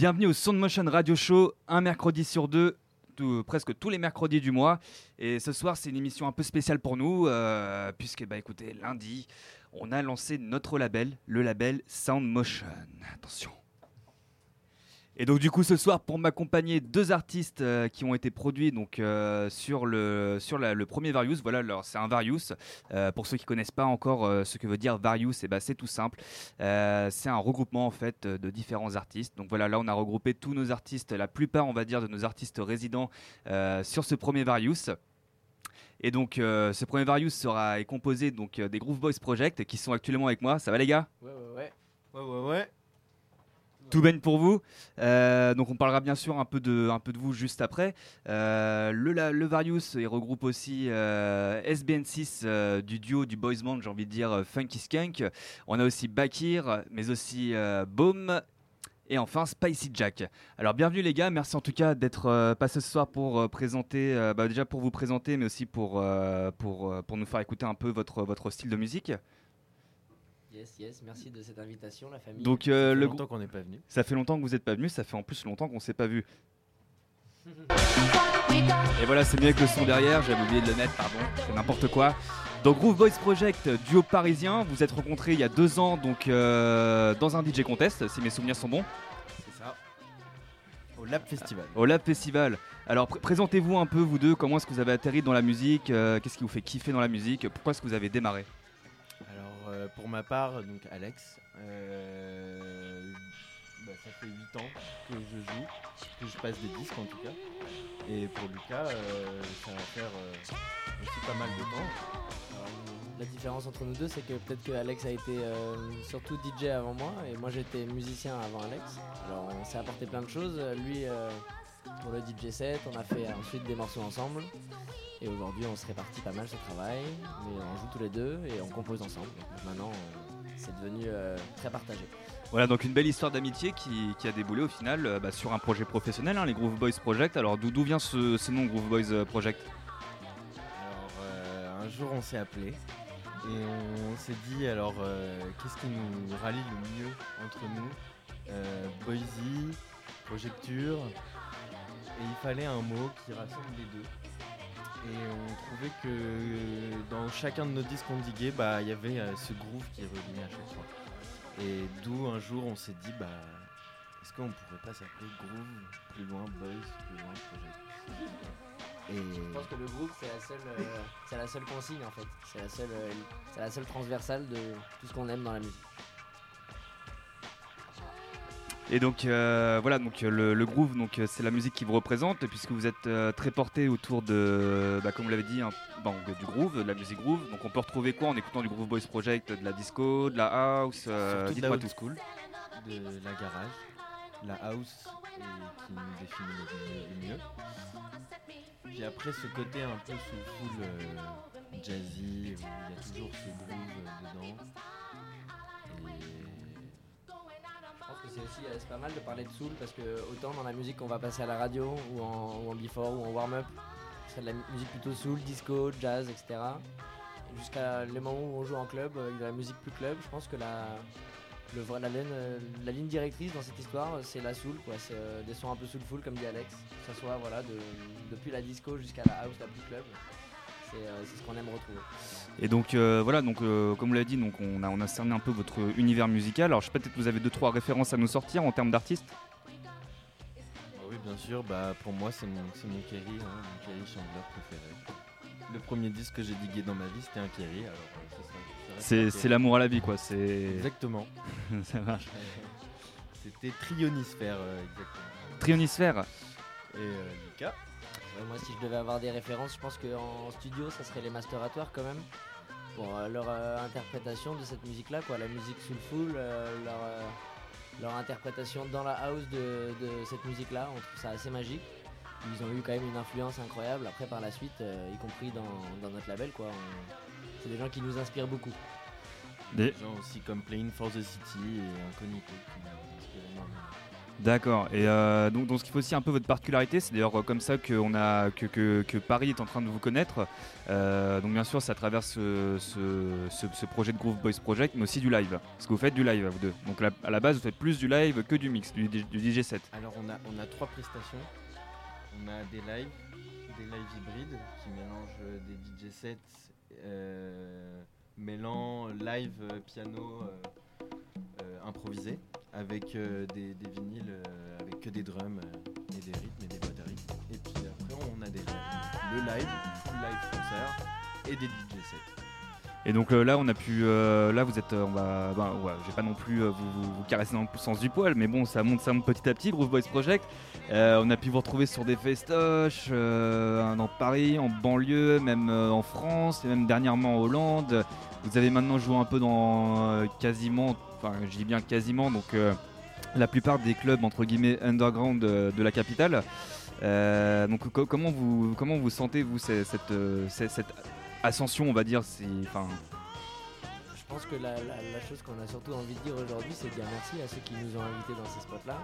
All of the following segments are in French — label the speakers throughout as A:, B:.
A: Bienvenue au Sound Motion Radio Show, un mercredi sur deux, presque tous les mercredis du mois. Et ce soir, c'est une émission un peu spéciale pour nous, euh, puisque, bah écoutez, lundi, on a lancé notre label, le label Sound Motion. Attention. Et donc du coup ce soir pour m'accompagner deux artistes euh, qui ont été produits donc euh, sur le sur le premier Various. Voilà, c'est un Various. Euh, pour ceux qui connaissent pas encore ce que veut dire Various, et eh ben, c'est tout simple. c'est un regroupement en fait de différents artistes. Donc voilà, là on a regroupé tous nos artistes, la plupart on va dire de nos artistes résidents sur ce premier Various. Et donc ce premier Various sera est composé donc des Groove Boys Project qui sont actuellement avec moi. Ça va les gars?
B: Ouais ouais ouais.
C: Ouais ouais ouais.
A: Tout baigne pour vous. Euh, donc on parlera bien sûr un peu de, un peu de vous juste après. Euh, le, le Various il regroupe aussi euh, SBN6 du duo du boys band, j'ai envie de dire Funky Skunk. On a aussi Bakir, mais aussi Boom et enfin Spicy Jack. Alors bienvenue les gars, merci en tout cas d'être passé ce soir pour présenter, bah, déjà pour vous présenter, mais aussi pour, pour, pour nous faire écouter un peu votre, votre style de musique.
B: Yes, yes, merci de cette invitation, la famille.
A: Donc, euh,
C: ça fait
A: le
C: longtemps qu'on n'est pas venu.
A: Ça fait longtemps que vous n'êtes pas venu, ça fait en plus longtemps qu'on ne s'est pas vu. Et voilà, c'est mieux avec le son derrière, j'avais oublié de le mettre, pardon, c'est n'importe quoi. Donc Groove Boys Project, duo parisien, vous êtes rencontrés il y a deux ans donc euh, dans un DJ Contest, si mes souvenirs sont bons.
C: C'est ça. Au Lab Festival.
A: Au Lab Festival. Alors présentez-vous un peu vous deux, comment est-ce que vous avez atterri dans la musique, euh, qu'est-ce qui vous fait kiffer dans la musique, pourquoi est-ce que vous avez démarré?
C: Euh, pour ma part, donc Alex, euh, bah, ça fait 8 ans que je joue, que je passe des disques en tout cas. Et pour Lucas, euh, ça va faire aussi pas mal de temps.
B: la différence entre nous deux, c'est que peut-être que Alex a été surtout DJ avant moi et moi j'étais musicien avant Alex. Alors on s'est apporté plein de choses. Lui, pour le DJ set, on a fait ensuite des morceaux ensemble. Et aujourd'hui, on se répartit pas mal ce travail, mais on joue tous les deux et on compose ensemble. maintenant, euh, c'est devenu euh, très partagé.
A: Voilà, donc une belle histoire d'amitié qui, a déboulé au final euh, bah, sur un projet professionnel, hein, les Groove Boys Project. Alors d'où vient ce, nom Groove Boys Project?
C: Alors un jour on s'est appelé et on s'est dit alors qu'est-ce qui nous rallie le mieux entre nous? Boise, Projecture, et il fallait un mot qui rassemble les deux. Et on trouvait que dans chacun de nos disques qu'on diguait, bah, il y avait euh, ce groove qui revenait à chaque fois. Et d'où un jour on s'est dit, bah, est-ce qu'on pourrait pas s'appeler Groove plus loin Boys, plus loin Project
B: et... Je pense que le groove c'est la seule, euh, la seule consigne en fait. C'est la euh, c'est la seule transversale de tout ce qu'on aime dans la musique.
A: Et donc euh, voilà, donc euh, le, groove, donc euh, c'est la musique qui vous représente puisque vous êtes très porté autour de, bah, comme vous l'avez dit, hein, du groove, de la musique groove. Donc on peut retrouver quoi en écoutant du Groove Boys Project, de la disco, de la house,
C: dites-moi tout. school, de la garage, la house qui nous définit le mieux. Puis après ce côté un peu soulful, jazzy, où il y a toujours ce groove dedans.
B: C'est aussi euh, pas mal de parler de soul parce que autant dans la musique qu'on va passer à la radio ou en, before ou en warm-up, c'est de la musique plutôt soul, disco, jazz, etc. Jusqu'à les moments où on joue en club avec de la musique plus club, je pense que la, le, ligne, euh, la ligne directrice dans cette histoire, c'est la soul, quoi. C'est euh, des sons un peu soulful comme dit Alex, que ce soit voilà, de, depuis la disco jusqu'à la house la plus club. Euh, c'est ce qu'on aime retrouver.
A: Et donc euh, voilà, donc euh, comme vous l'avez dit, donc on a on a cerné un peu votre univers musical. Alors je sais peut-être que vous avez deux trois références à nous sortir en termes d'artistes.
C: Ah oui, bien sûr. Bah pour moi c'est mon mon Kerry, hein, mon Kerry chanteur préféré. Le premier disque que j'ai digué dans ma vie, c'était un Kerry.
A: c'est l'amour à la vie, quoi. C'est
C: exactement.
A: ça marche.
C: C'était Trionisphère, exactement.
A: Trionisphère.
C: Et Lucas
B: moi, si je devais avoir des références, je pense qu'en studio, ça serait les Masteratoires quand même. Pour euh, leur euh, interprétation de cette musique-là, quoi. La musique soulful, euh, leur, leur interprétation dans la house de, cette musique-là, on trouve ça assez magique. Ils ont eu quand même une influence incroyable après par la suite, y compris dans, notre label, quoi. C'est des gens qui nous inspirent beaucoup.
C: Des gens aussi comme Playing for the City et Incognito.
A: D'accord. Et euh, donc, ce qu'il faut aussi un peu votre particularité, c'est d'ailleurs euh, comme ça que, Paris est en train de vous connaître. Euh, donc bien sûr, c'est à travers ce, ce- projet de Groove Boys Project, mais aussi du live. Parce que vous faites du live, vous deux. Donc à la base, vous faites plus du live que du mix, du, DJ set.
C: Alors on a, on a trois prestations. On a des lives, des lives hybrides qui mélangent des DJ sets euh, live, piano, improvisé, avec euh, des, vinyles euh, avec que des drums euh, et des rythmes et des batteries. Et puis après on a des le live, full live concert et des DJ sets.
A: Et donc euh, là, on a pu, euh, là, vous êtes, euh, on va, ben, j'ai pas non plus euh, vous, caresser dans le sens du poil, mais bon, ça monte, ça monte petit à petit, Groove Boys Project. Euh, on a pu vous retrouver sur des festoches, euh, dans Paris, en banlieue, même euh, en France, et même dernièrement en Hollande. Vous avez maintenant joué un peu dans euh, quasiment, enfin, je dis bien quasiment, donc euh, la plupart des clubs entre guillemets underground euh, de la capitale. Euh, donc co- comment vous, comment vous sentez vous cette, cette, ascension, on va dire.
B: Je pense que la, chose qu'on a surtout envie de dire aujourd'hui, c'est dire merci à ceux qui nous ont invités dans ces spots-là.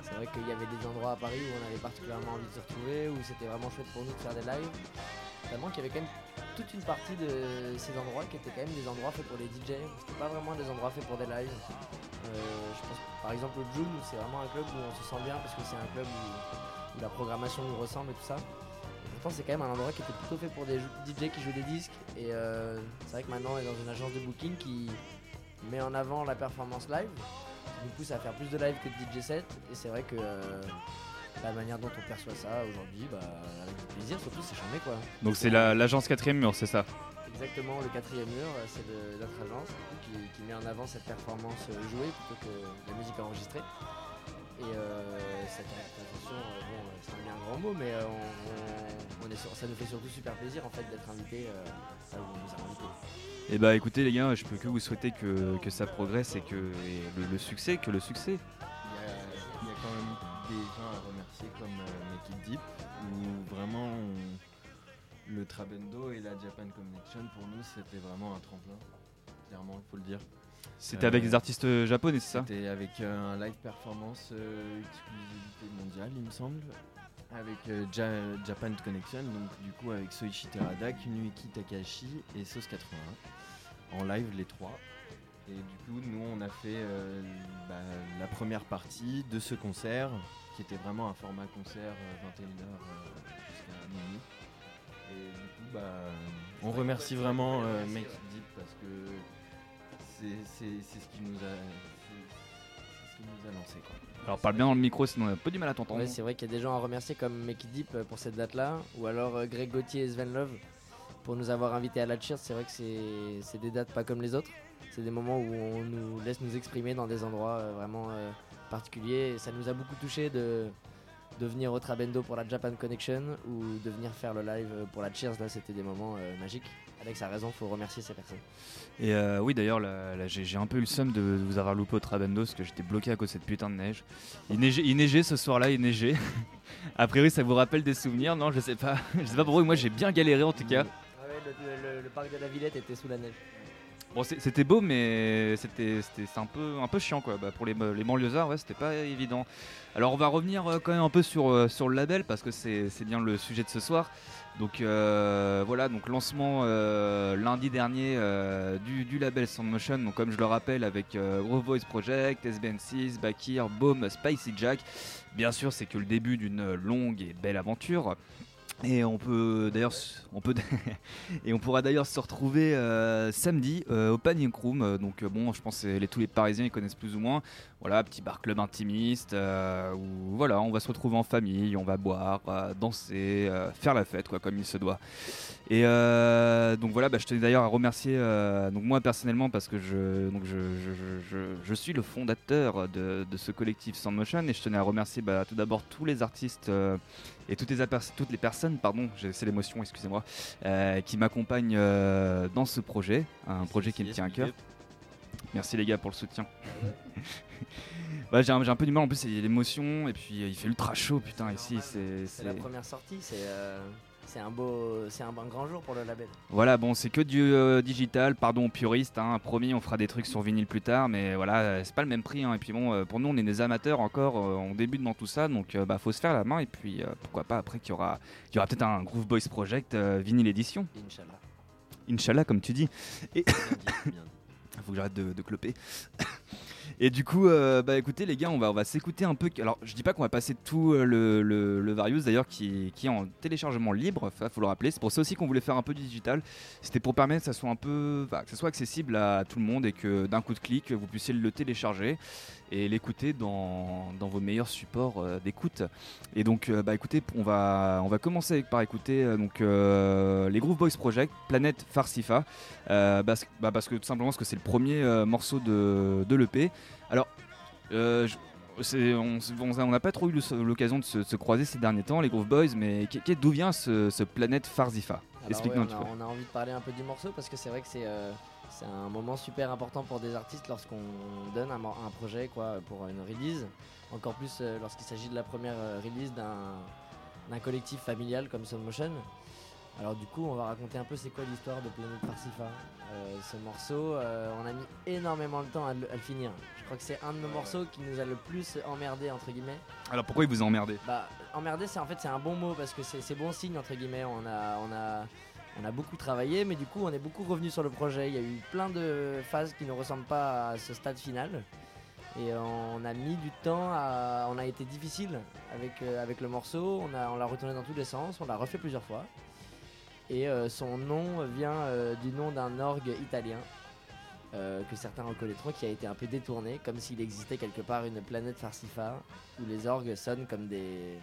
B: C'est vrai qu'il y avait des endroits à Paris où on avait particulièrement envie de se retrouver, où c'était vraiment chouette pour nous de faire des lives. Tellement qu'il y avait quand même toute une partie de ces endroits qui étaient quand même des endroits faits pour les DJ. C'était pas vraiment des endroits faits pour des lives. Euh, je pense par exemple le Joule, c'est vraiment un club où on se sent bien parce que c'est un club où la programmation nous ressemble et tout ça. Pourtant c'est quand même un endroit qui était plutôt fait pour des DJ qui jouent des disques. Et euh, c'est vrai que maintenant on est dans une agence de booking qui met en avant la performance live, qui nous pousse à faire plus de live que de DJ set. Et c'est vrai que euh, la manière dont on perçoit ça aujourd'hui, bah, avec du plaisir, surtout c'est charmé quoi.
A: Donc c'est la- l'agence quatrième mur, c'est ça?
B: Exactement, le quatrième mur, euh, c'est notre agence qui, qui met en avant cette performance jouée plutôt que la musique enregistrée. Et euh, cette interprétation, euh, bon, euh, c'est un bien grand mot, mais euh, on, on- on est sur- ça nous fait surtout super plaisir en fait d'être invité euh, là où on nous a invités.
A: Et bah écoutez les gars, je peux que vous souhaiter que, que ça progresse et que et le, le succès, que le succès.
C: Il y, a, il y a quand même des gens à remercier comme euh, Make It Deep, où vraiment on- le Trabendo et la Japan Connection pour nous c'était vraiment un tremplin, clairement il faut le dire.
A: C'était
C: Euh,
A: avec des artistes japonais, c'est ça
C: C'était avec euh, un live performance euh, exclusivité mondiale il me semble, avec euh, Ja- Japan Connection, donc du coup avec Soichi Terada, Kunuiki Takashi et Sauce 81, en live les trois. Et du coup, nous, on a fait euh, bah, la première partie de ce concert, qui était vraiment un format concert 21h jusqu'à minuit. Et du coup, bah, on remercie vraiment euh, Make It Deep parce que c'est ce qui nous a, nous lancé. Quoi.
A: Alors parle bien dans le micro, sinon on a un peu du mal à t'entendre.
B: Ouais, c'est vrai qu'il y a des gens à remercier comme Make It Deep euh, pour cette date-là, ou alors euh, Greg Gauthier et Sven Love pour nous avoir invités à la Cheers. C'est vrai que c'est des dates pas comme les autres. C'est des moments où on nous laisse nous exprimer dans des endroits euh, vraiment euh, particuliers. Et ça nous a beaucoup touché de, de venir au Trabendo pour la Japan Connection ou de venir faire le live pour la Cheers. Là, c'était des moments euh, magiques. Alex a raison, faut remercier ces personnes.
A: Et euh, oui d'ailleurs, j'ai j'ai un peu eu le seum de, de vous avoir loupé au Trabendo parce que j'étais bloqué à cause de cette putain de neige. Il neigeait, il neigeait ce soir-là, il neigeait. a priori ça vous rappelle des souvenirs Non, je sais pas. je sais pas pourquoi, moi j'ai bien galéré en tout cas.
B: Ah ouais, le, le- le parc de la Villette était sous la neige.
A: Bon, c'était beau, mais c'était un peu, un peu chiant quoi. Bah, pour les, les banlieusards, ouais, c'était pas évident. Alors, on va revenir euh, quand même un peu sur, euh, le label parce que c'est bien le sujet de ce soir. Donc euh, voilà, donc lancement lundi dernier du, label Soundmotion. Comme je le rappelle avec Raw Voice Project, SBN6, Bakir, Boom, Spicy Jack. Bien sûr, c'est que le début d'une longue et belle aventure. Et on peut d'ailleurs, on peut et on pourra d'ailleurs se retrouver euh, samedi euh, au Panic Room. Euh, Donc bon, je pense que tous les Parisiens ils connaissent plus ou moins. Voilà, petit bar club intimiste euh, où voilà, on va se retrouver en famille, on va boire, danser, faire la fête quoi, comme il se doit. Et donc voilà, bah, je tenais d'ailleurs à remercier donc moi personnellement parce que je donc je, je, je- suis le fondateur de, de ce collectif Soundmotion et je tenais à remercier bah, tout d'abord tous les artistes et toutes les, apers- toutes les personnes, pardon, c'est l'émotion, excusez-moi, euh, qui m'accompagnent euh, dans ce projet, un projet qui me tient à cœur. Merci les gars pour le soutien. J'ai un, peu du mal en plus, il y a l'émotion et puis euh, il fait ultra chaud putain ici. C'est
B: C'est la
A: c'est-
B: première sortie, c'est euh, c'est un beau, c'est un, bon grand jour pour le label.
A: Voilà, bon, c'est que du euh, digital, pardon puriste, hein, promis, on fera des trucs sur vinyle plus tard, mais voilà, euh, c'est pas le même prix. hein. Et puis bon, euh, pour nous, on est des amateurs encore, on débute dans tout ça, donc bah, faut se faire la main, et puis pourquoi pas après qu'il y aura, il y aura peut-être un Groove Boys Project vinyle édition.
B: Inch'Allah.
A: Inch'Allah, comme tu dis.
C: Bien dit, bien dit.
A: Faut que j'arrête de, de cloper. Et du coup, euh, bah écoutez les gars, on va, on va s'écouter un peu. Alors, je dis pas qu'on va passer tout euh, le, le, Various d'ailleurs qui, est en téléchargement libre, ça faut le rappeler. C'est pour ça aussi qu'on voulait faire un peu du digital. C'était pour permettre que ça soit un peu, que ça soit accessible à tout le monde et que d'un coup de clic, vous puissiez le télécharger et l'écouter dans, dans vos meilleurs supports euh, d'écoute. Et donc, euh, bah écoutez, on va, on va commencer par écouter euh, donc les Groove Boys Project, Planète Farsifa, parce, bah, parce que tout simplement parce que c'est le premier morceau de, de l'EP. Alors, je- on n'a pas trop eu l'occasion de se, de se croiser ces derniers temps, les Groove Boys, mais d'où vient ce, ce Planète Farsifa?
B: Alors
A: Explique-nous
B: ouais,
A: un
B: on,
A: petit
B: a,
A: peu.
B: on a envie de parler un peu du morceau parce que c'est vrai que c'est euh, c'est un moment super important pour des artistes lorsqu'on donne un, projet quoi, pour une release. Encore plus euh, lorsqu'il s'agit de la première euh, release d'un collectif familial comme Motion. Alors du coup, on va raconter un peu c'est quoi l'histoire de Planète Farsifa. Euh, ce morceau, euh, on a mis énormément de temps à le, à le finir. Je crois que c'est un de nos morceaux qui nous a le plus emmerdé entre guillemets.
A: Alors pourquoi il vous a emmerdé?
B: Bah, emmerder, c'est en fait c'est un bon mot parce que c'est c'est bon signe entre guillemets. On a, on a, on a beaucoup travaillé, mais du coup, on est beaucoup revenu sur le projet. Il y a eu plein de phases qui ne ressemblent pas à ce stade final. Et on a mis du temps à. On a été difficile avec, euh, le morceau. On l'a retourné dans tous les sens. On l'a refait plusieurs fois. Et euh, son nom vient euh, du nom d'un orgue italien. euh, que certains reconnaîtront qui a été un peu détourné, comme s'il existait quelque part une planète Farsifa où les orgues sonnent comme des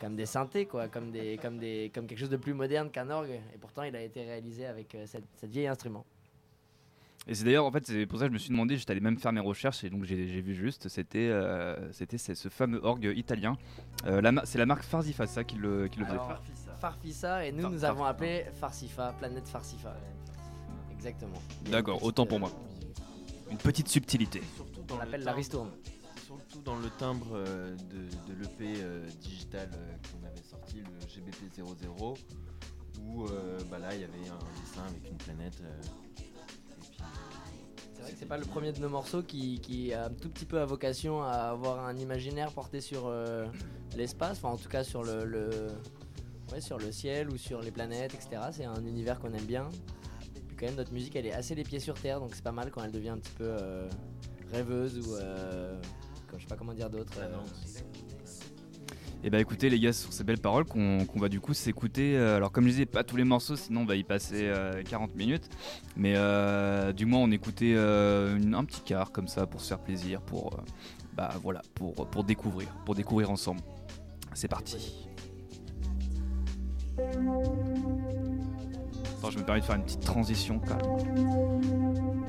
B: comme des synthés quoi, comme des comme des comme quelque chose de plus moderne qu'un orgue. Et pourtant, il a été réalisé avec euh, cette, cette vieille instrument.
A: Et c'est d'ailleurs, en fait, c'est pour ça que je me suis demandé, j'étais allé même faire mes recherches et donc j'ai vu juste, c'était euh, c'était ce fameux orgue italien. Euh, c'est la marque Farsifa, ça, qui le, qui le faisait.
B: Alors, Farfisa et nous
A: Far-
B: nous avons appelé Farsifa, planète Farsifa. Exactement.
A: D'accord, autant pour
B: euh,
A: moi. Une petite subtilité.
C: Surtout
B: On l'appelle la ristourne.
C: Surtout dans le timbre euh, de, l'EP euh, digital euh, qu'on avait sorti, le GBP 00, où bah là il y avait un dessin avec une planète. et
B: C'est vrai que c'est pas le premier de nos morceaux qui, a un tout petit peu à vocation à avoir un imaginaire porté sur l'espace, enfin en tout cas sur le, ouais, sur le ciel ou sur les planètes, etc. C'est un univers qu'on aime bien. Puis quand même notre musique elle est assez les pieds sur terre, donc c'est pas mal quand elle devient un petit peu rêveuse ou euh, je sais pas comment dire d'autre. euh,
A: Et bah écoutez les gars, sur ces belles paroles qu'on va du coup s'écouter. euh, alors comme je disais, pas tous les morceaux, sinon on va y passer euh, 40 minutes. Mais euh, du moins on écoutait euh, une- un petit quart comme ça pour se faire plaisir, pour euh, bah voilà, pour, pour découvrir, pour découvrir ensemble. C'est parti. Attends, je me permets de faire une petite transition quand même.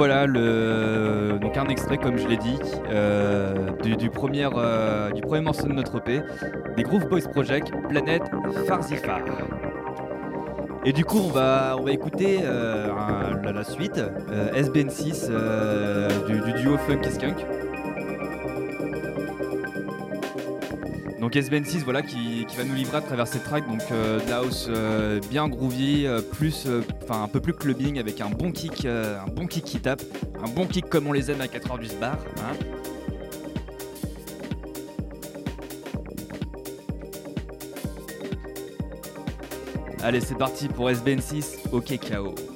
A: Voilà, donc un extrait, comme je l'ai dit, euh, du, premier, euh, du premier morceau de notre EP, des Groove Boys Project, Planète Farzifar. Et du coup, on va, écouter euh, la, suite, SBN6 du, du, duo Funk et Skunk. Donc SBN6 voilà qui, va nous livrer à travers cette track donc euh, de la house euh, bien groovy, euh, plus un peu plus clubbing avec un bon kick, un bon kick qui tape, un bon kick comme on les aime à 4 heures du bar. Hein. Allez c'est parti pour SBN6, ok KO.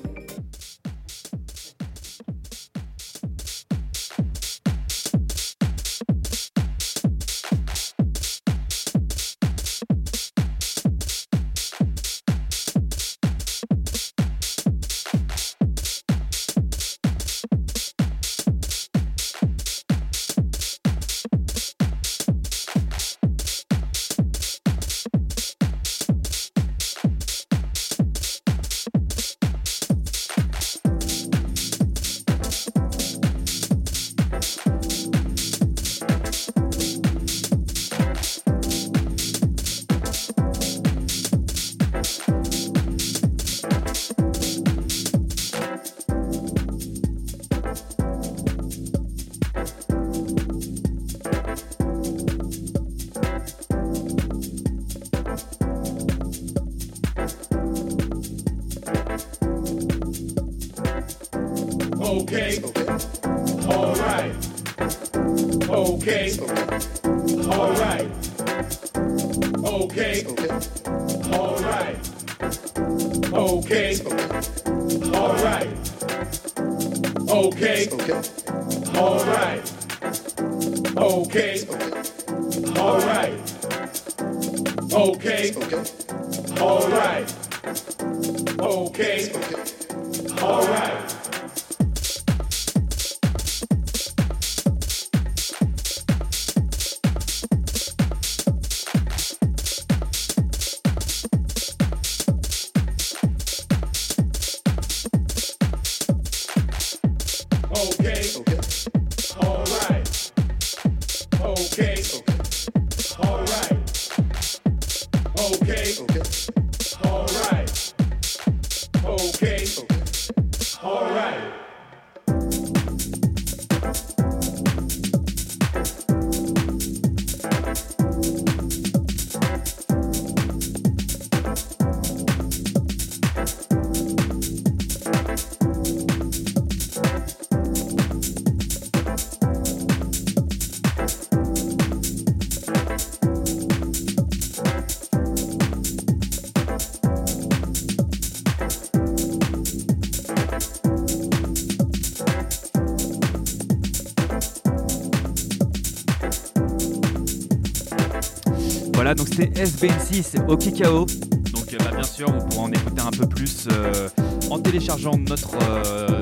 A: C'était SBN6 au Kikao. Donc euh, bah, bien sûr, vous pourrez en écouter un peu plus euh, en téléchargeant notre, euh,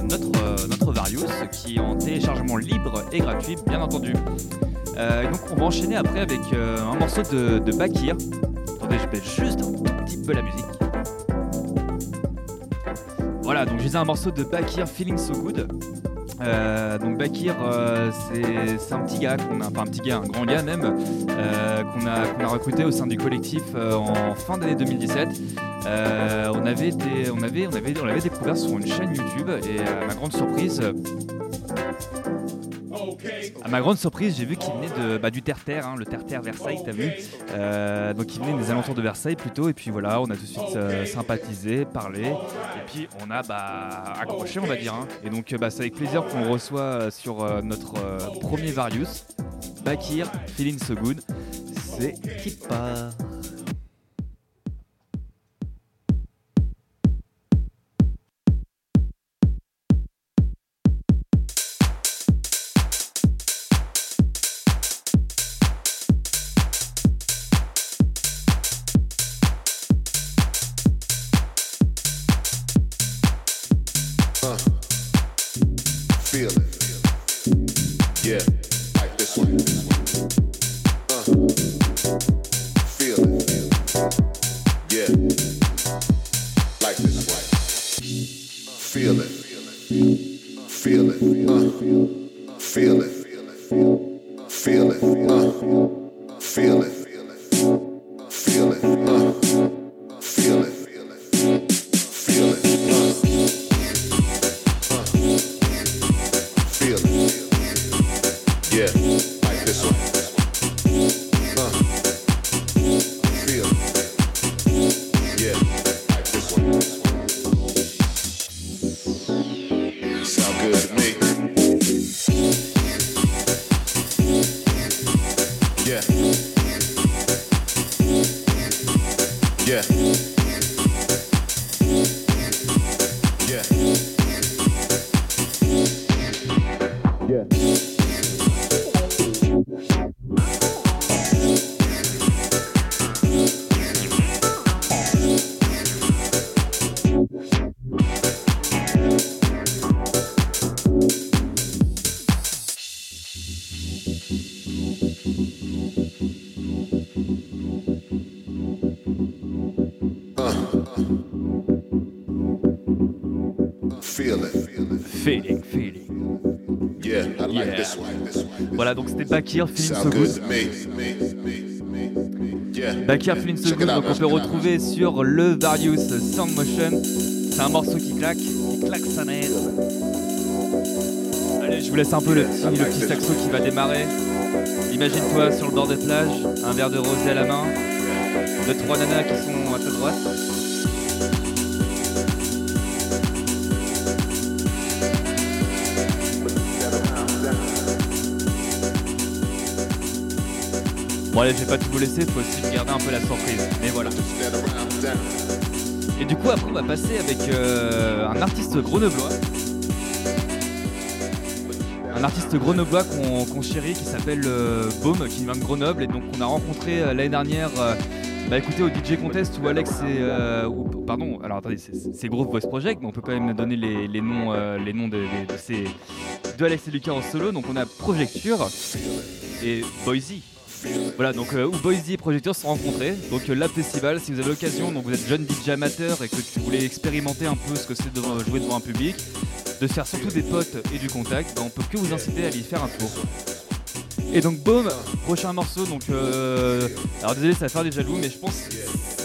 A: Varius, qui est en téléchargement libre et gratuit, bien entendu. donc on va enchaîner après avec un morceau de, de Bakir. Attendez, je baisse juste un petit peu la musique. Voilà, donc j'ai un morceau de Bakir Feeling So Good. Euh, donc Bakir, euh, c'est un petit gars a, enfin un petit gars, un grand gars même, euh, qu'on a, recruté au sein du collectif en fin d'année 2017. on avait été, on avait, on avait, on l'avait découvert sur une chaîne YouTube et à ma grande surprise, ma grande surprise, j'ai vu qu'il venait de, bah, du Terre-Terre, hein, le Terre-Terre Versailles, t'as vu euh, Donc il venait des alentours de Versailles plutôt, et puis voilà, on a tout de suite euh, sympathisé, parlé, et puis on a bah, accroché, on va dire. Hein. Et donc bah, c'est avec plaisir qu'on reçoit euh, sur notre premier Varius, Bakir, Feeling So Good. C'est qui Voilà, donc c'était Bakir, Feeling So
D: good.
A: Bakir, Feeling So Good, donc on peut retrouver sur le Various Sound Motion. C'est un morceau qui claque, qui claque sa mère. Allez, je vous laisse un peu le petit, le petit saxo qui va démarrer. Imagine-toi sur le bord de plage, un verre de rosé à la main, deux trois nanas qui sont à ta droite. Allez, je vais pas tout vous laisser, faut aussi garder un peu la surprise. Mais voilà. Et du coup, après, on va passer avec euh, un artiste grenoblois. Un artiste grenoblois qu'on qu'on chérit qui s'appelle euh, Baume, qui vient de Grenoble et donc on a rencontré euh, l'année dernière. bah écoutez, au DJ Contest où Alex et. euh, pardon, alors attendez, c'est- Groove Voice Project, mais on peut quand même donner les, les noms, les noms de, de- de ces, de Alex et Lucas en solo. Donc on a Projecture et Boise. Voilà, donc euh, où Boise et Projecture se sont rencontrés. Donc euh, Festival, si vous avez l'occasion, donc vous êtes jeune DJ amateur et que tu voulais expérimenter un peu ce que c'est de jouer devant un public, de faire surtout des potes et du contact, bah, on peut que vous inciter à y faire un tour. Et donc boom, prochain morceau, donc euh, alors désolé ça va faire des jaloux, mais je pense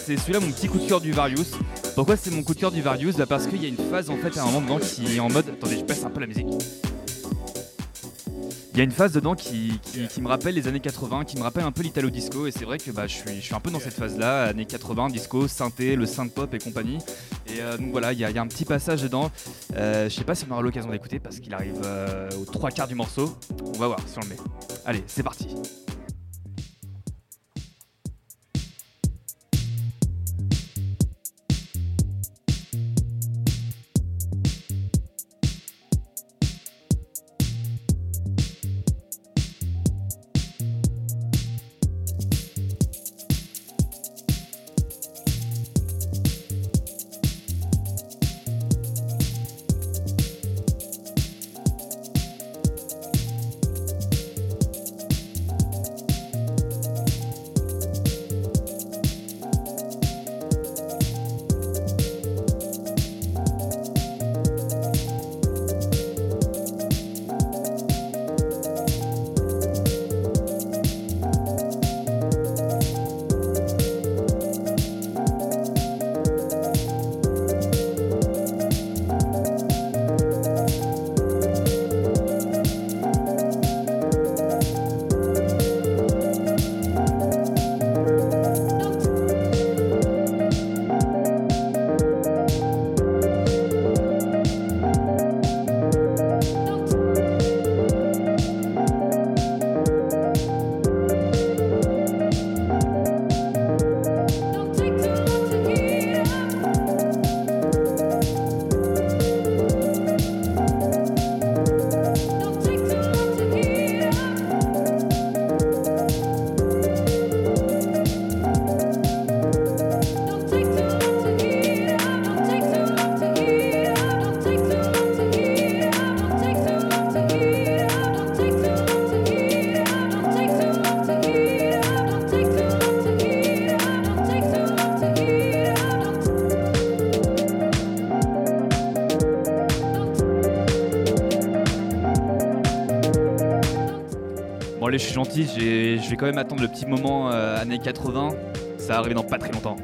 A: c'est celui-là mon petit coup de cœur du Various. Pourquoi c'est mon coup de cœur du Various? Bah Parce qu'il y a une phase en fait à un moment dedans qui est en mode. Attendez, je baisse un peu la musique. Il y a une phase dedans qui, qui- qui me rappelle les années 80, qui me rappelle un peu l'italo disco, et c'est vrai que bah, je, suis, je suis un peu dans cette phase-là, années 80, disco, synthé, le synth pop et compagnie. Et euh, donc voilà, il y, a il y a un petit passage dedans. Euh, je sais pas si on aura l'occasion d'écouter parce qu'il arrive euh, aux trois quarts du morceau. On va voir si on le met. Allez, c'est parti. Je suis gentil, je vais quand même attendre le petit moment euh, années 80. Ça va arriver dans pas très longtemps.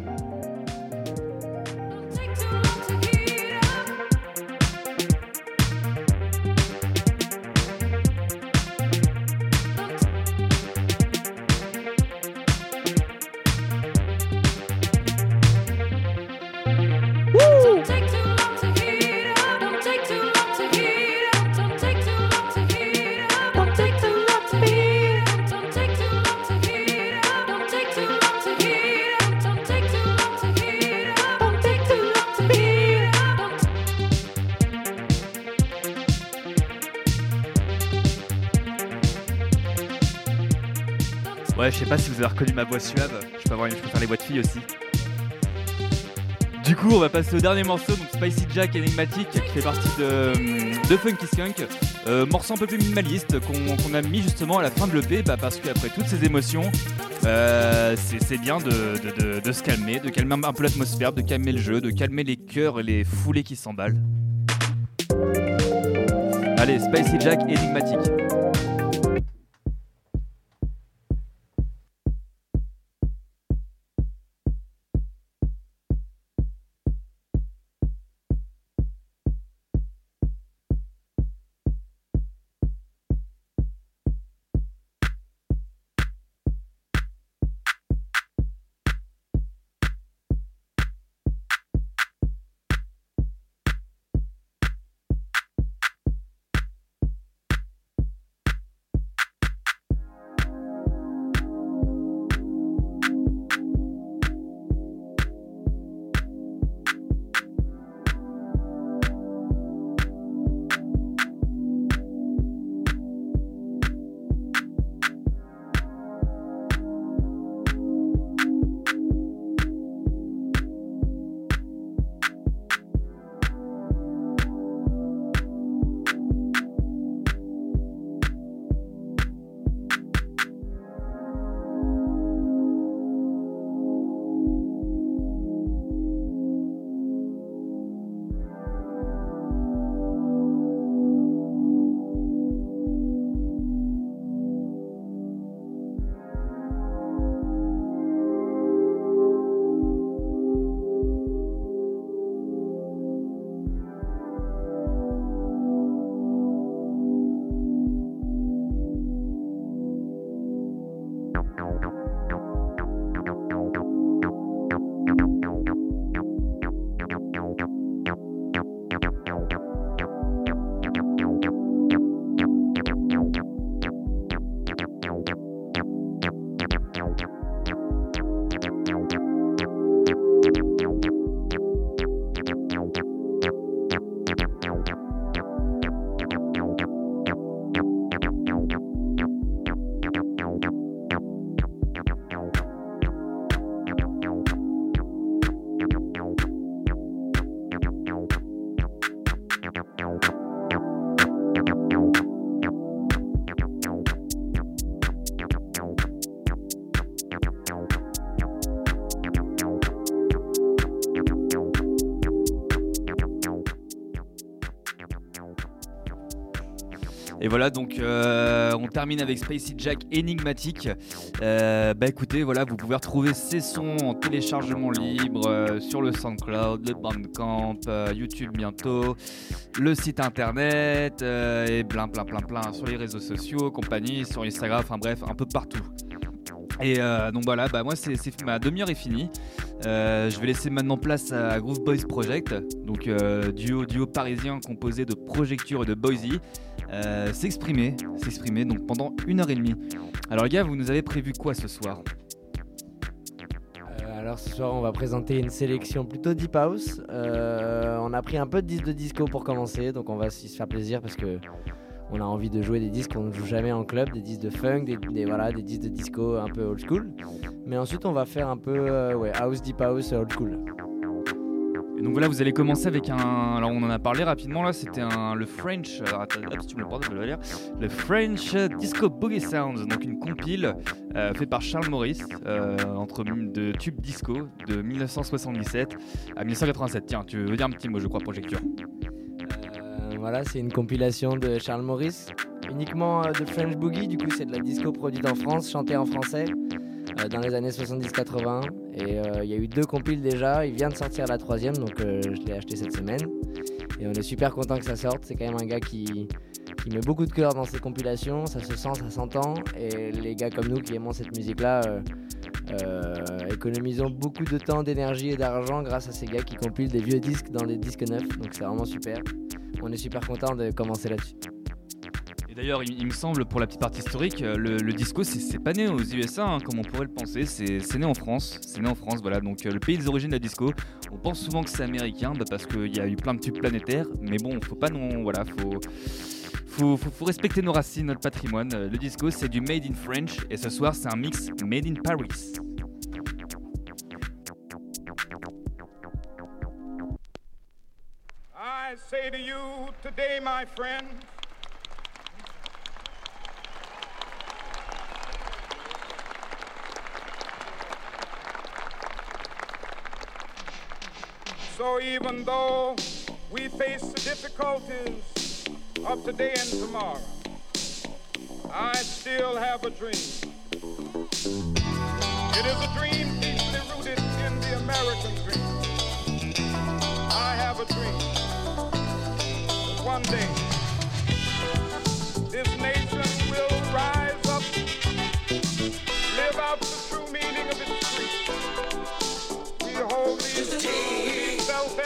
A: Ouais, je sais pas si vous avez reconnu ma voix suave. Je peux, avoir une- je peux faire les voix de filles aussi. Du coup, on va passer au dernier morceau, donc Spicy Jack Enigmatic, qui fait partie de, de Funky Skunk. Euh, morceau un peu plus minimaliste qu'on a mis justement à la fin de l'EP, bah, parce qu'après toutes ces émotions, euh, c'est c'est bien de, de- de- de se calmer, de calmer un peu l'atmosphère, de calmer le jeu, de calmer les cœurs et les foulées qui s'emballent. Allez, Spicy Jack Enigmatic. Voilà, donc euh, on termine avec Spacey Jack Enigmatic. Euh, bah écoutez, voilà, vous pouvez retrouver ces sons en téléchargement libre euh, sur le SoundCloud, le Bandcamp, YouTube bientôt, le site internet et plein, plein, plein, plein sur les réseaux sociaux, compagnie, sur Instagram, enfin bref, un peu partout. Et donc voilà, bah moi c'est ma demi-heure est finie. Je vais laisser maintenant place à Groove Boys Project, donc duo duo parisien composé de Projecture et de Boise, euh, s'exprimer, s'exprimer donc pendant une heure et demie. Alors les gars, vous nous avez prévu quoi ce soir?
B: Euh, alors ce soir, on va présenter une sélection plutôt deep house. Euh, on a pris un peu de disques de disco pour commencer, donc on va se faire plaisir parce que on a envie de jouer des disques qu'on ne joue jamais en club, des disques de funk, des, voilà, des disques de disco un peu old school. Mais ensuite, on va faire un peu house deep house old school.
A: Donc voilà, vous allez commencer avec un. Alors on en a parlé rapidement là, c'était un le French. si tu me le lire. Le French Disco Boogie Sounds, donc une compile euh, fait par Charles Morris euh, entre de tubes disco de 1977 à 1987. Tiens, tu veux dire un petit mot, je crois, Projecture.
B: Euh, voilà, c'est une compilation de Charles Morris uniquement euh, de French Boogie, du coup c'est de la disco produite en France, chantée en français euh, dans les années 70-80. Et euh, il y a eu deux compiles déjà, il vient de sortir la troisième, donc euh, je l'ai acheté cette semaine. Et on est super content que ça sorte, c'est quand même un gars qui, met beaucoup de cœur dans ses compilations, ça se sent, ça s'entend. Et les gars comme nous qui aimons cette musique-là, euh, économisons beaucoup de temps, d'énergie et d'argent grâce à ces gars qui compilent des vieux disques dans des disques neufs, donc c'est vraiment super. On est super content de commencer là-dessus.
A: Et d'ailleurs, il, me semble, pour la petite partie historique, euh, le, disco, c'est- pas né aux USA, hein, comme on pourrait le penser. C'est c'est né en France. C'est né en France, voilà. Donc, euh, le pays des origines de la disco. On pense souvent que c'est américain, bah, parce qu'il y a eu plein de tubes planétaires. Mais bon, faut pas non. Voilà, faut. Faut, faut- faut respecter nos racines, notre patrimoine. Euh, Le disco, c'est du made in French. Et ce soir, c'est un mix made in Paris.
E: I say to you today, my friend, so even though we face the difficulties of today and tomorrow, I still have a dream. It is a dream deeply rooted in the American dream. I have a dream that one day this nation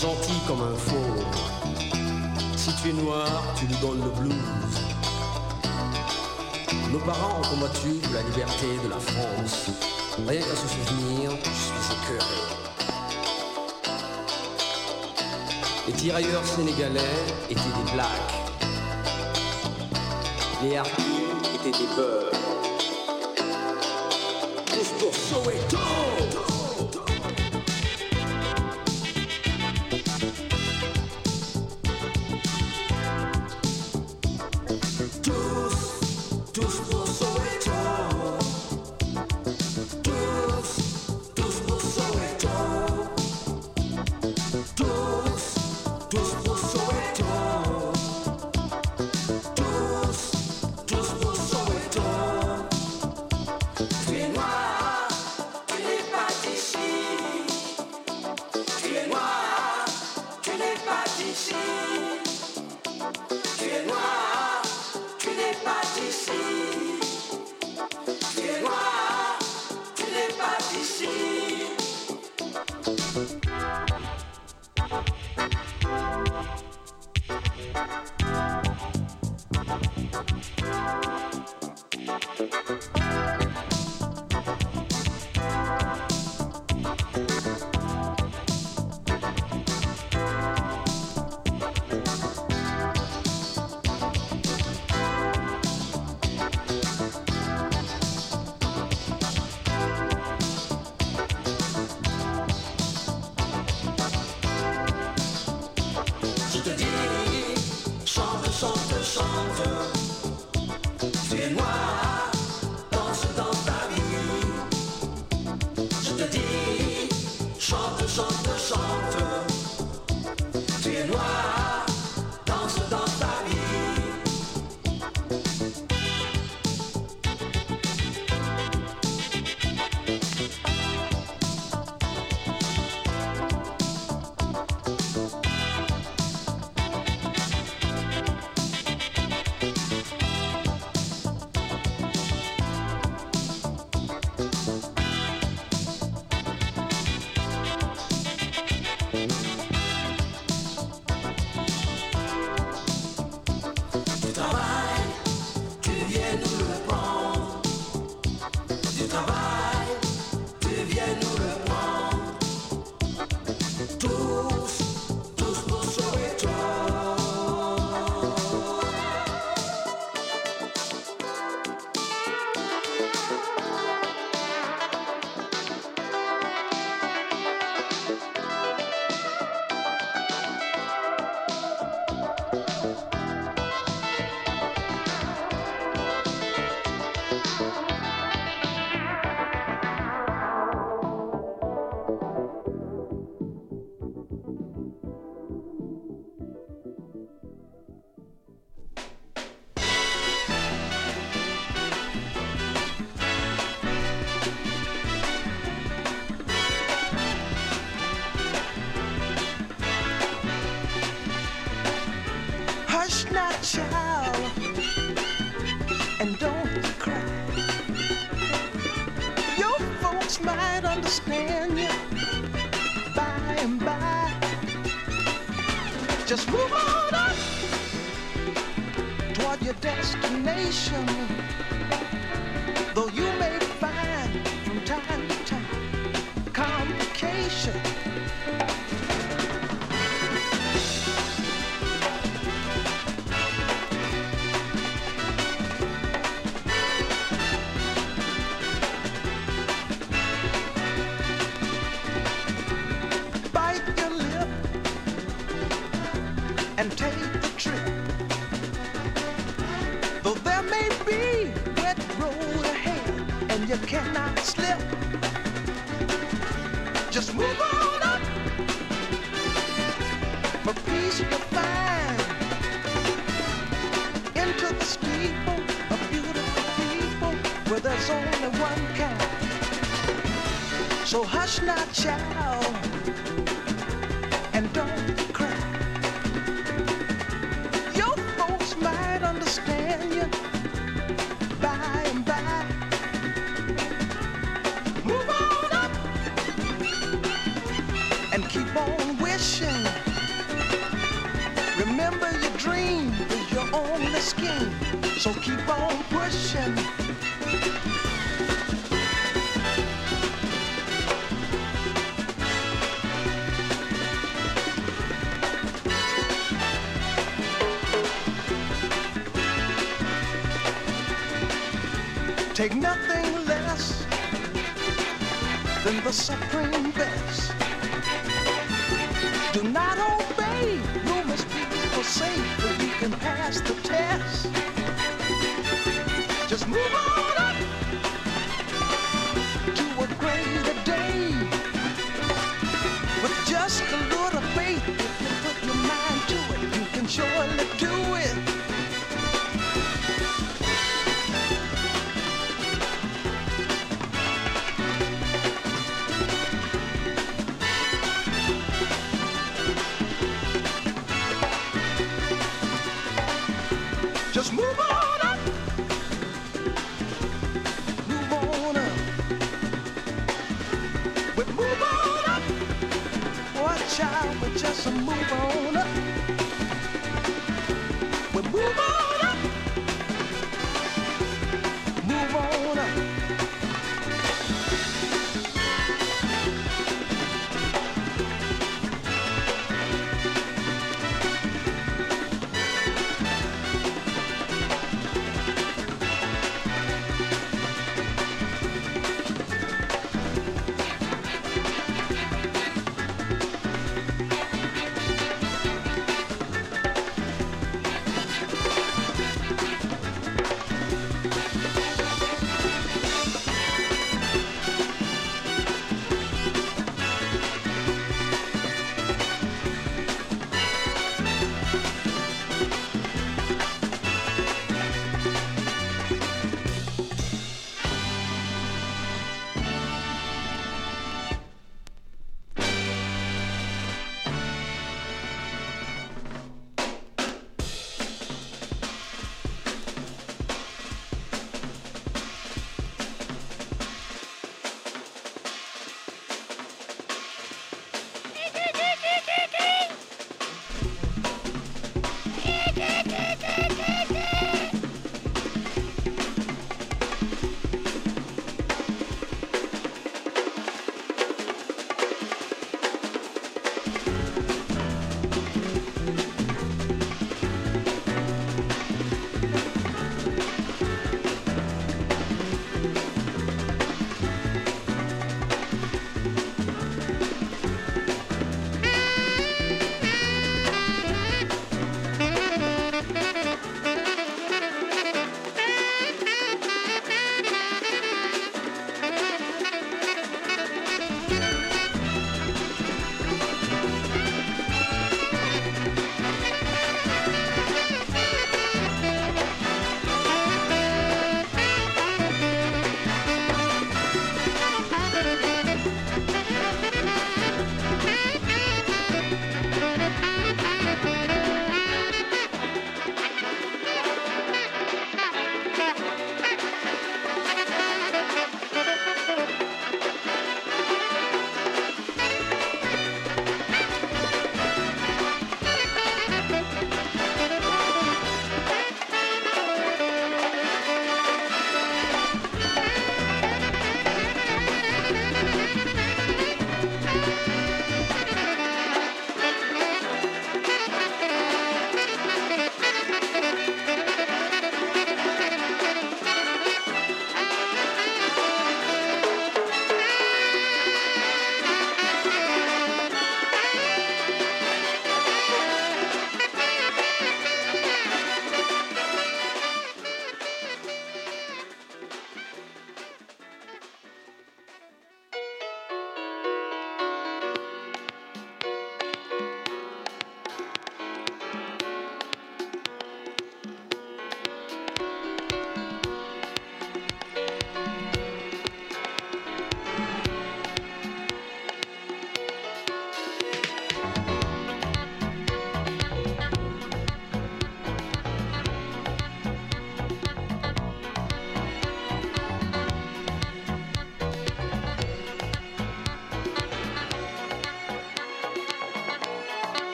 F: gentil comme un faux. Si tu es noir, tu lui donnes le blues. Nos parents ont combattu pour la liberté de la France. Rien qu'à se souvenir, je suis écœuré. Les tirailleurs sénégalais étaient des blacks. Les harpies étaient des beurs.
G: Where there's only one kind. So hush not, child, and don't cry. Your folks might understand you by and by. Move on up and keep on wishing. Remember your dream is your only scheme, so keep on pushing. Than the supreme best. Do not obey rumors people say, but you can pass the test. Just move on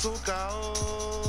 G: faço caô.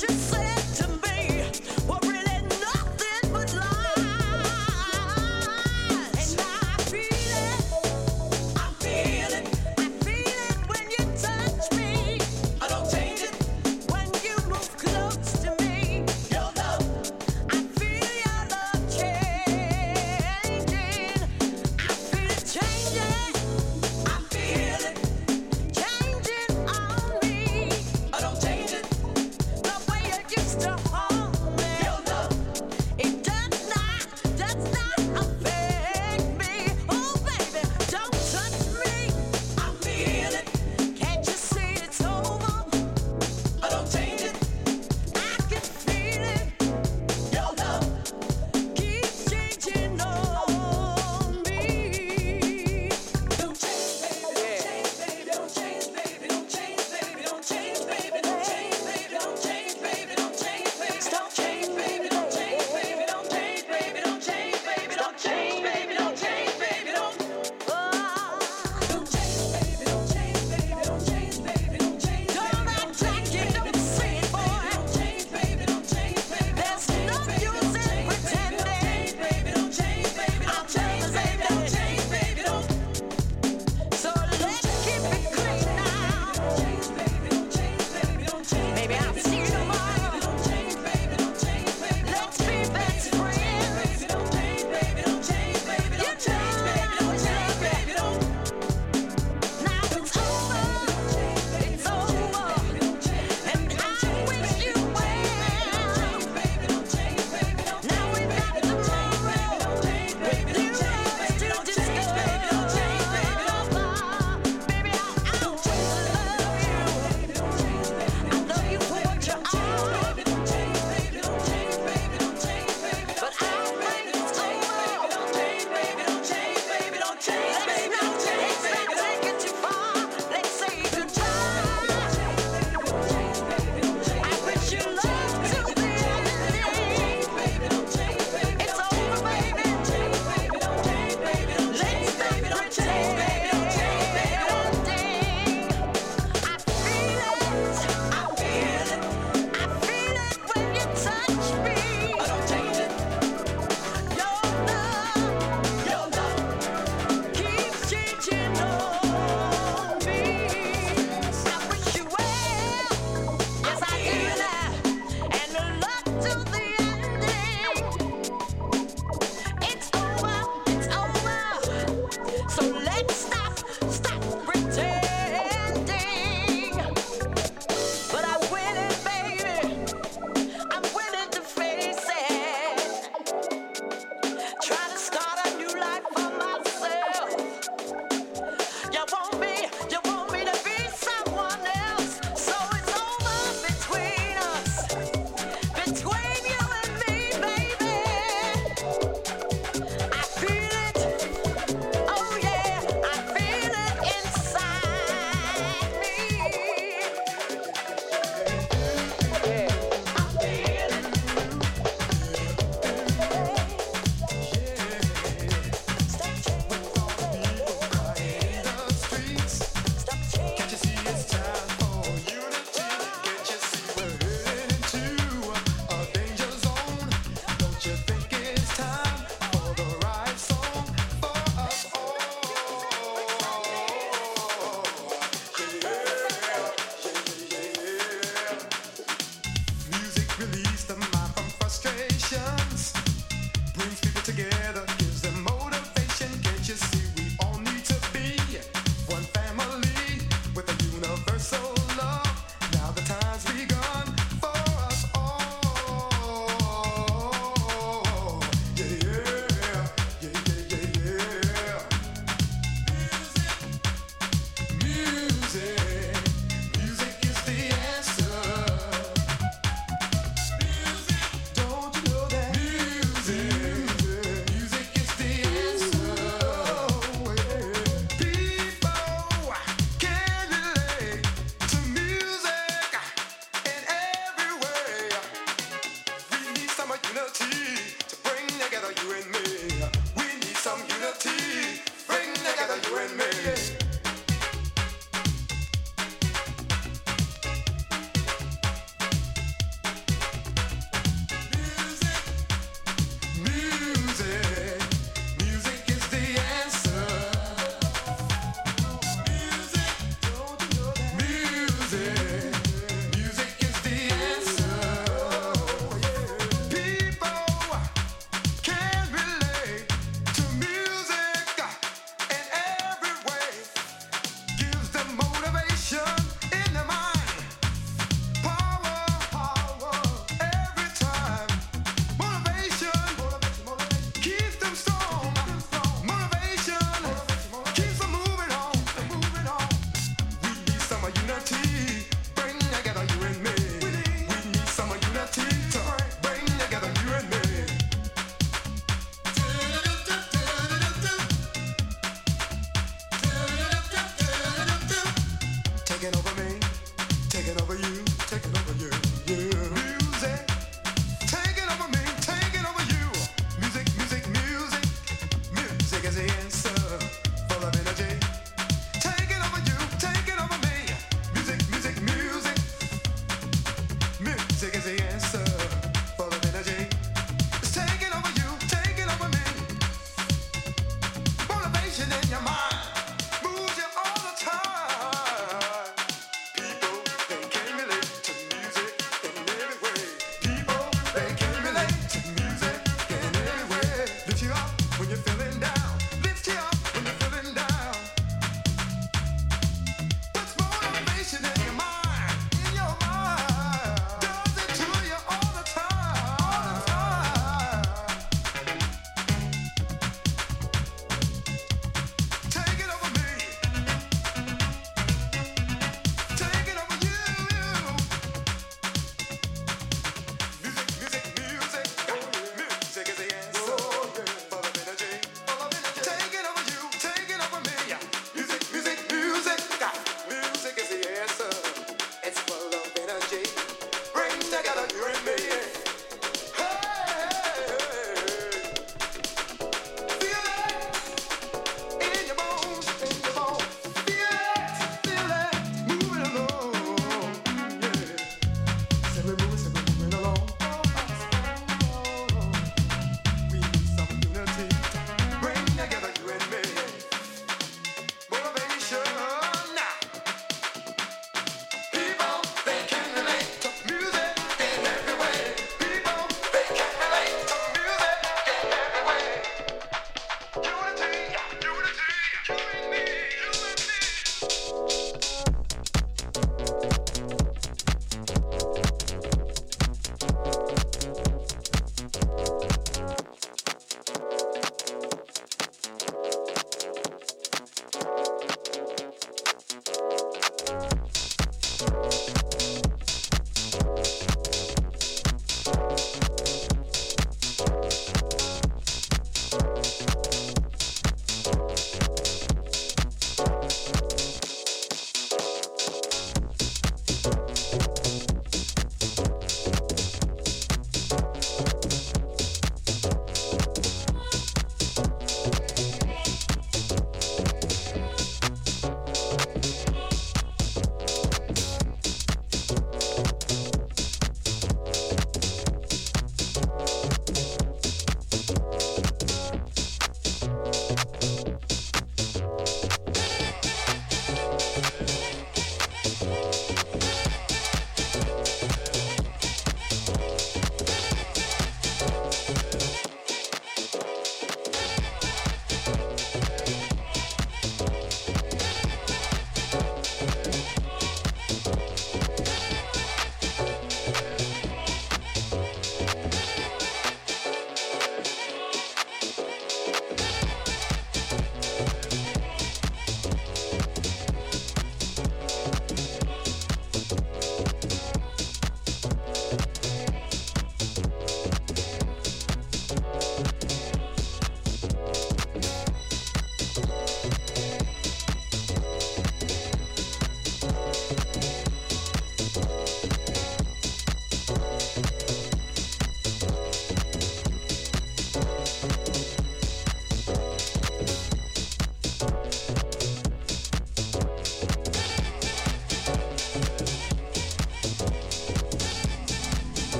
G: just
H: say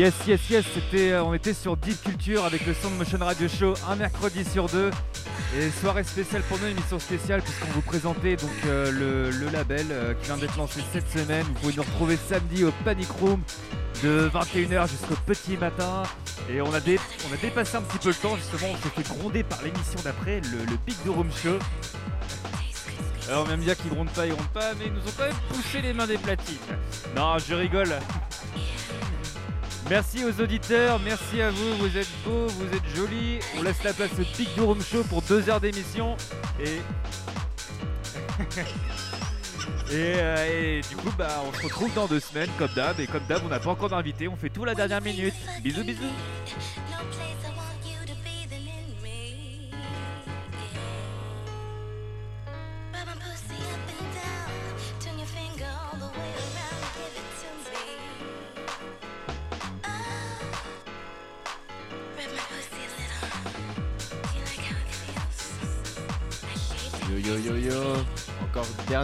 A: Yes, yes, yes, euh, on était sur Deep Culture avec le Sound Motion Radio Show un mercredi sur deux. Et soirée spéciale pour nous, émission spéciale puisqu'on vous présentait donc euh, le, le label euh, qui vient d'être lancé cette semaine. Vous pouvez nous retrouver samedi au Panic Room de 21h jusqu'au petit matin. Et on a, dé- on a dépassé un petit peu le temps justement, on s'est fait gronder par l'émission d'après, le, le Big de Room Show. Alors on aime bien qu'ils grondent pas, ils grondent pas, mais ils nous ont quand même poussé les mains des platines. Non, je rigole. Merci aux auditeurs, merci à vous, vous êtes beaux, vous êtes jolis. On laisse la place au Big Do Room Show pour deux heures d'émission. Et... et, euh, et du coup, bah, on se retrouve dans deux semaines, comme d'hab. Et comme d'hab, on n'a pas encore d'invité, on fait tout la dernière minute. Bisous, bisous.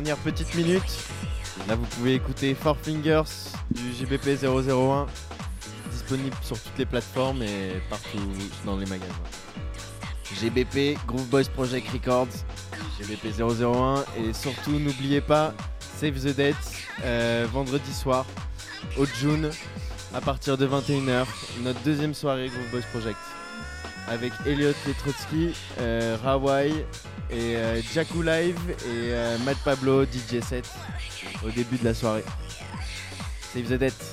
C: Dernière petite minute. Là vous pouvez écouter Four Fingers du GBP 001, disponible sur toutes les plateformes et partout dans les magasins. GBP, Groove Boys Project Records, GBP 001 et surtout n'oubliez pas Save the Date euh, vendredi soir au June à partir de 21h, notre deuxième soirée Groove Boys Project avec Elliot Letrotsky, euh, Rawai et euh, Jaku Live et euh, Matt Pablo DJ set au début de la soirée. Save the Date.